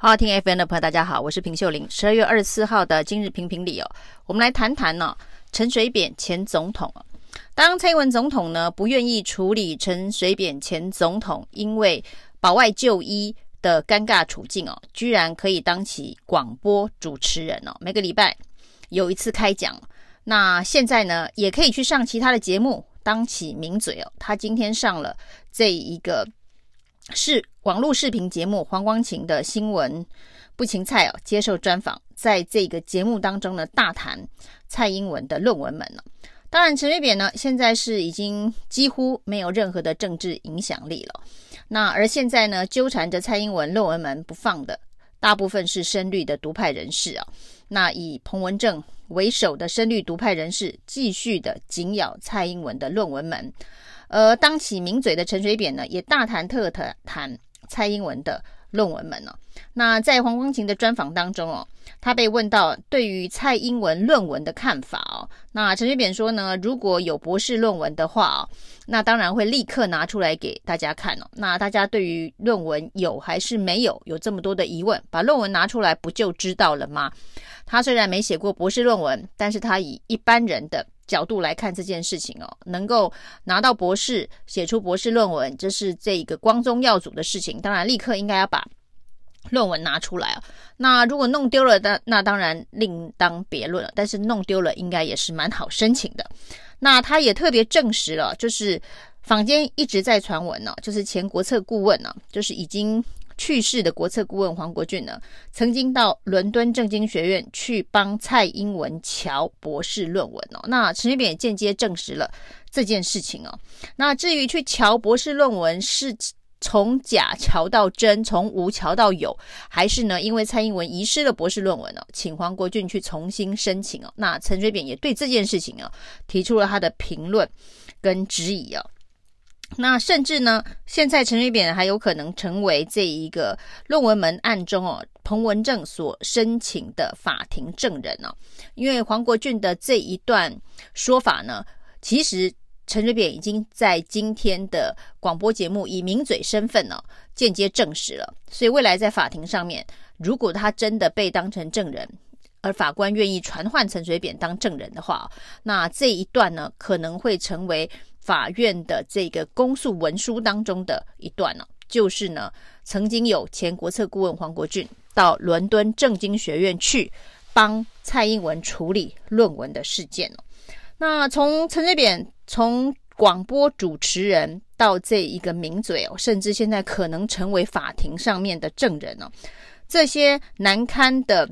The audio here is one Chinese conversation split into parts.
好，听 FM 的朋友，大家好，我是平秀玲。十二月二十四号的今日评评理哦，我们来谈谈呢、哦，陈水扁前总统。当蔡英文总统呢不愿意处理陈水扁前总统因为保外就医的尴尬处境哦，居然可以当起广播主持人哦，每个礼拜有一次开讲。那现在呢，也可以去上其他的节目当起名嘴哦。他今天上了这一个。是网络视频节目黄光芹的新闻不芹菜哦，接受专访，在这个节目当中呢，大谈蔡英文的论文门了。当然，陈水扁呢，现在是已经几乎没有任何的政治影响力了。那而现在呢，纠缠着蔡英文论文门不放的，大部分是深绿的独派人士啊。那以彭文正为首的深绿独派人士，继续的紧咬蔡英文的论文门。而当起名嘴的陈水扁呢，也大谈特谈蔡英文的论文门呢、哦。那在黄光芹的专访当中哦，他被问到对于蔡英文论文的看法哦，那陈水扁说呢，如果有博士论文的话哦，那当然会立刻拿出来给大家看哦。那大家对于论文有还是没有有这么多的疑问，把论文拿出来不就知道了吗？他虽然没写过博士论文，但是他以一般人的。角度来看这件事情哦，能够拿到博士，写出博士论文，这是这一个光宗耀祖的事情。当然，立刻应该要把论文拿出来啊。那如果弄丢了，那那当然另当别论了。但是弄丢了，应该也是蛮好申请的。那他也特别证实了，就是坊间一直在传闻呢，就是前国策顾问呢，就是已经。去世的国策顾问黄国俊呢，曾经到伦敦政经学院去帮蔡英文乔博士论文哦。那陈水扁也间接证实了这件事情哦。那至于去乔博士论文是从假乔到真，从无乔到有，还是呢因为蔡英文遗失了博士论文哦，请黄国俊去重新申请哦。那陈水扁也对这件事情哦提出了他的评论跟质疑哦。那甚至呢，现在陈水扁还有可能成为这一个论文门案中哦，彭文正所申请的法庭证人哦。因为黄国俊的这一段说法呢，其实陈水扁已经在今天的广播节目以名嘴身份呢、哦，间接证实了。所以未来在法庭上面，如果他真的被当成证人，而法官愿意传唤陈水扁当证人的话，那这一段呢，可能会成为。法院的这个公诉文书当中的一段呢，就是呢，曾经有前国策顾问黄国俊到伦敦政经学院去帮蔡英文处理论文的事件。那从陈水扁从广播主持人到这一个名嘴哦，甚至现在可能成为法庭上面的证人哦，这些难堪的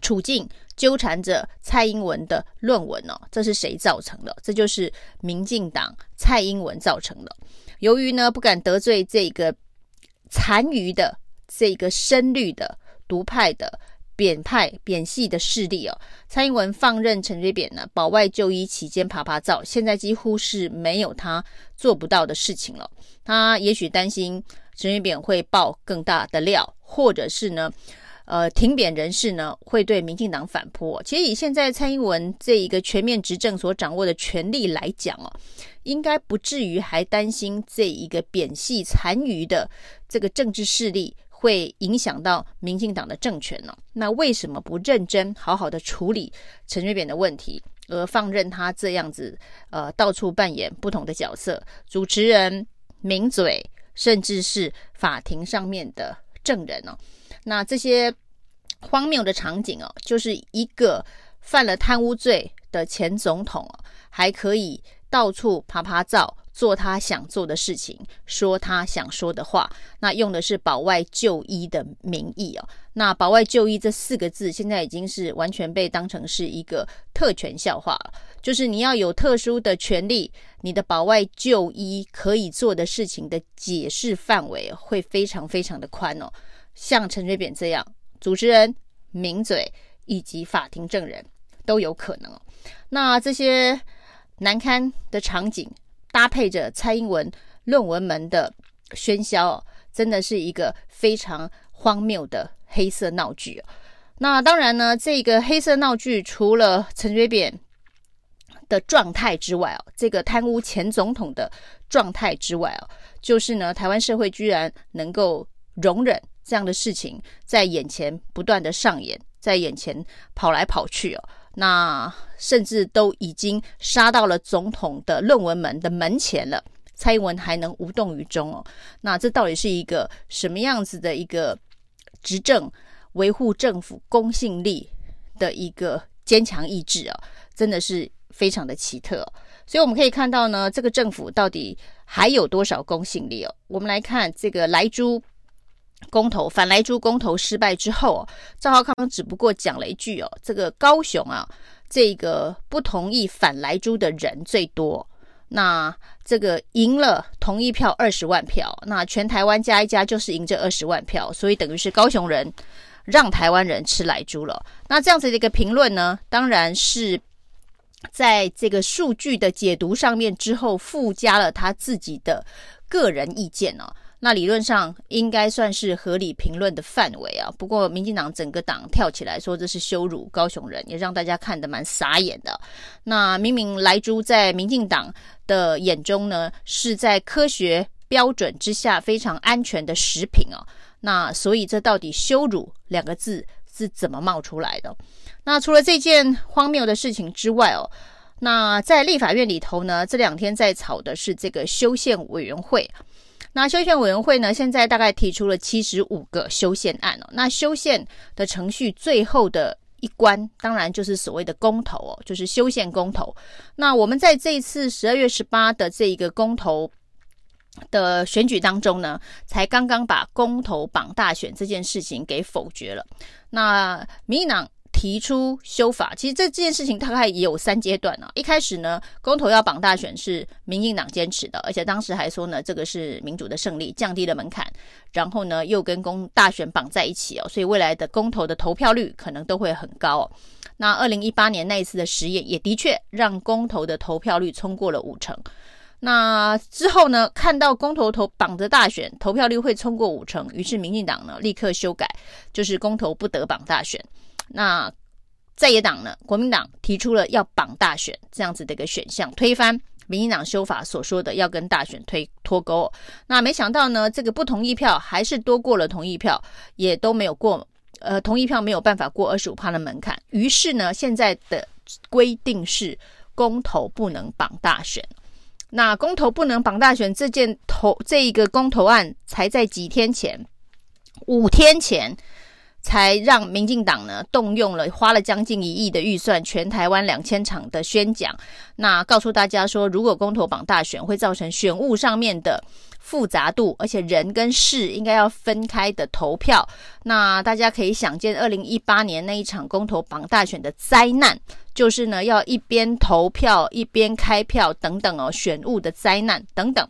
处境。纠缠着蔡英文的论文哦，这是谁造成的？这就是民进党蔡英文造成的。由于呢不敢得罪这个残余的这个深绿的独派的扁派扁系的势力哦，蔡英文放任陈水扁呢保外就医期间趴趴走，现在几乎是没有他做不到的事情了。他也许担心陈水扁会爆更大的料，或者是呢？呃，挺扁人士呢会对民进党反扑。其实以现在蔡英文这一个全面执政所掌握的权力来讲哦，应该不至于还担心这一个扁系残余的这个政治势力会影响到民进党的政权呢？那为什么不认真好好的处理陈水扁的问题，而放任他这样子呃到处扮演不同的角色，主持人、名嘴，甚至是法庭上面的证人哦？那这些荒谬的场景哦，就是一个犯了贪污罪的前总统哦，还可以到处爬爬照，做他想做的事情，说他想说的话。那用的是保外就医的名义哦。那保外就医这四个字，现在已经是完全被当成是一个特权笑话了。就是你要有特殊的权利，你的保外就医可以做的事情的解释范围会非常非常的宽哦。像陈水扁这样主持人、名嘴以及法庭证人都有可能哦。那这些难堪的场景搭配着蔡英文论文门的喧嚣哦，真的是一个非常荒谬的黑色闹剧哦。那当然呢，这个黑色闹剧除了陈水扁的状态之外哦，这个贪污前总统的状态之外哦，就是呢，台湾社会居然能够容忍。这样的事情在眼前不断的上演，在眼前跑来跑去哦，那甚至都已经杀到了总统的论文门的门前了，蔡英文还能无动于衷哦？那这到底是一个什么样子的一个执政维护政府公信力的一个坚强意志啊？真的是非常的奇特。所以我们可以看到呢，这个政府到底还有多少公信力哦？我们来看这个莱猪公投，反莱猪公投失败之后哦，赵浩康只不过讲了一句哦，这个高雄啊，这个不同意反莱猪的人最多，那这个赢了同意票二十万票，那全台湾加一加就是赢这二十万票，所以等于是高雄人让台湾人吃莱猪了。那这样子的一个评论呢，当然是。在这个数据的解读上面之后，附加了他自己的个人意见哦。那理论上应该算是合理评论的范围啊。不过，民进党整个党跳起来说这是羞辱高雄人，也让大家看得蛮傻眼的。那明明莱猪在民进党的眼中呢，是在科学标准之下非常安全的食品哦。那所以这到底羞辱两个字是怎么冒出来的？那除了这件荒谬的事情之外哦，那在立法院里头呢，这两天在吵的是这个修宪委员会。那修宪委员会呢，现在大概提出了七十五个修宪案哦。那修宪的程序最后的一关，当然就是所谓的公投哦，就是修宪公投。那我们在这一次十二月十八的这一个公投的选举当中呢，才刚刚把公投绑大选这件事情给否决了。那民进党。提出修法，其实这这件事情大概也有三阶段啊。一开始呢，公投要绑大选是民进党坚持的，而且当时还说呢，这个是民主的胜利，降低了门槛，然后呢又跟公大选绑在一起哦，所以未来的公投的投票率可能都会很高哦。那二零一八年那一次的实验也的确让公投的投票率冲过了五成。那之后呢，看到公投投绑着大选投票率会冲过五成，于是民进党呢立刻修改，就是公投不得绑大选。那在野党呢，国民党提出了要绑大选这样子的一个选项，推翻民进党修法所说的要跟大选推脱钩。那没想到呢，这个不同意票还是多过了同意票，也都没有过，呃，同意票没有办法过二十五趴的门槛。于是呢，现在的规定是公投不能绑大选。那公投不能绑大选这件投这一个公投案，才在几天前，五天前。才让民进党呢动用了花了将近一亿的预算，全台湾两千场的宣讲，那告诉大家说，如果公投绑大选会造成选务上面的复杂度，而且人跟事应该要分开的投票，那大家可以想见，二零一八年那一场公投绑大选的灾难，就是呢要一边投票一边开票等等哦，选务的灾难等等。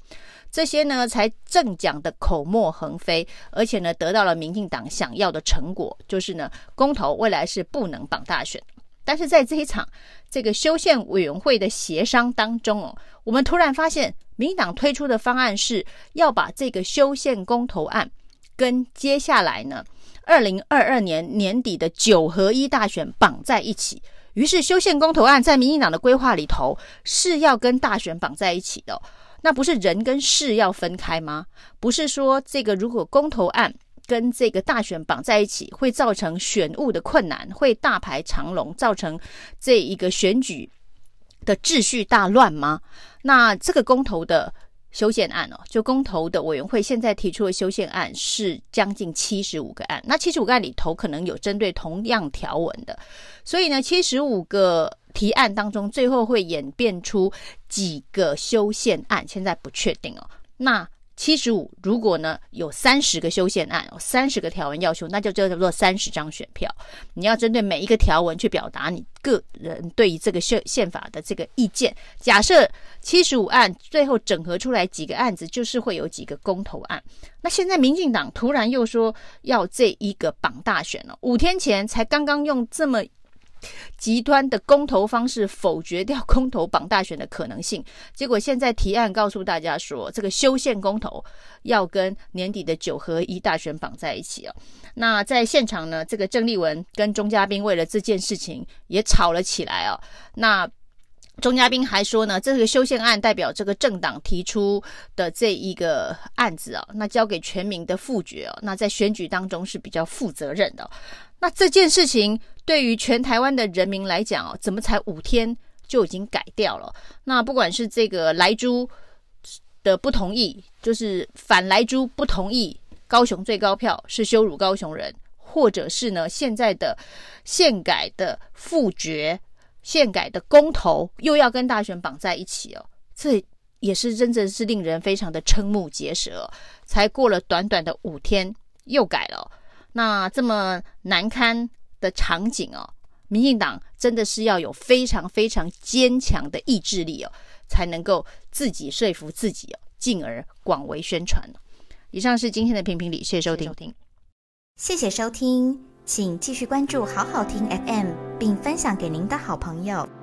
这些呢，才正讲的口沫横飞，而且呢，得到了民进党想要的成果，就是呢，公投未来是不能绑大选。但是在这一场这个修宪委员会的协商当中哦，我们突然发现，民进党推出的方案是要把这个修宪公投案跟接下来呢，二零二二年年底的九合一大选绑在一起。于是，修宪公投案在民进党的规划里头是要跟大选绑在一起的。那不是人跟事要分开吗？不是说这个如果公投案跟这个大选绑在一起，会造成选务的困难，会大排长龙，造成这一个选举的秩序大乱吗？那这个公投的。修宪案哦，就公投的委员会现在提出的修宪案是将近七十五个案，那七十五个案里头可能有针对同样条文的，所以呢，七十五个提案当中，最后会演变出几个修宪案，现在不确定哦。那七十五，如果呢有三十个修宪案，三十个条文要修，那就叫做三十张选票。你要针对每一个条文去表达你个人对于这个宪宪法的这个意见。假设七十五案最后整合出来几个案子，就是会有几个公投案。那现在民进党突然又说要这一个绑大选了，五天前才刚刚用这么。极端的公投方式否决掉公投绑大选的可能性，结果现在提案告诉大家说，这个修宪公投要跟年底的九合一大选绑在一起哦。那在现场呢，这个郑丽文跟钟嘉宾为了这件事情也吵了起来哦。那钟嘉宾还说呢，这个修宪案代表这个政党提出的这一个案子啊，那交给全民的复决哦，那在选举当中是比较负责任的。那这件事情对于全台湾的人民来讲哦，怎么才五天就已经改掉了？那不管是这个莱猪的不同意，就是反莱猪不同意，高雄最高票是羞辱高雄人，或者是呢现在的宪改的复决。宪改的公投又要跟大选绑在一起哦，这也是真正是令人非常的瞠目结舌。才过了短短的五天，又改了。那这么难堪的场景哦，民进党真的是要有非常非常坚强的意志力哦，才能够自己说服自己哦，进而广为宣传。以上是今天的评评理，谢谢收听，谢谢收听。请继续关注好好听 FM，并分享给您的好朋友。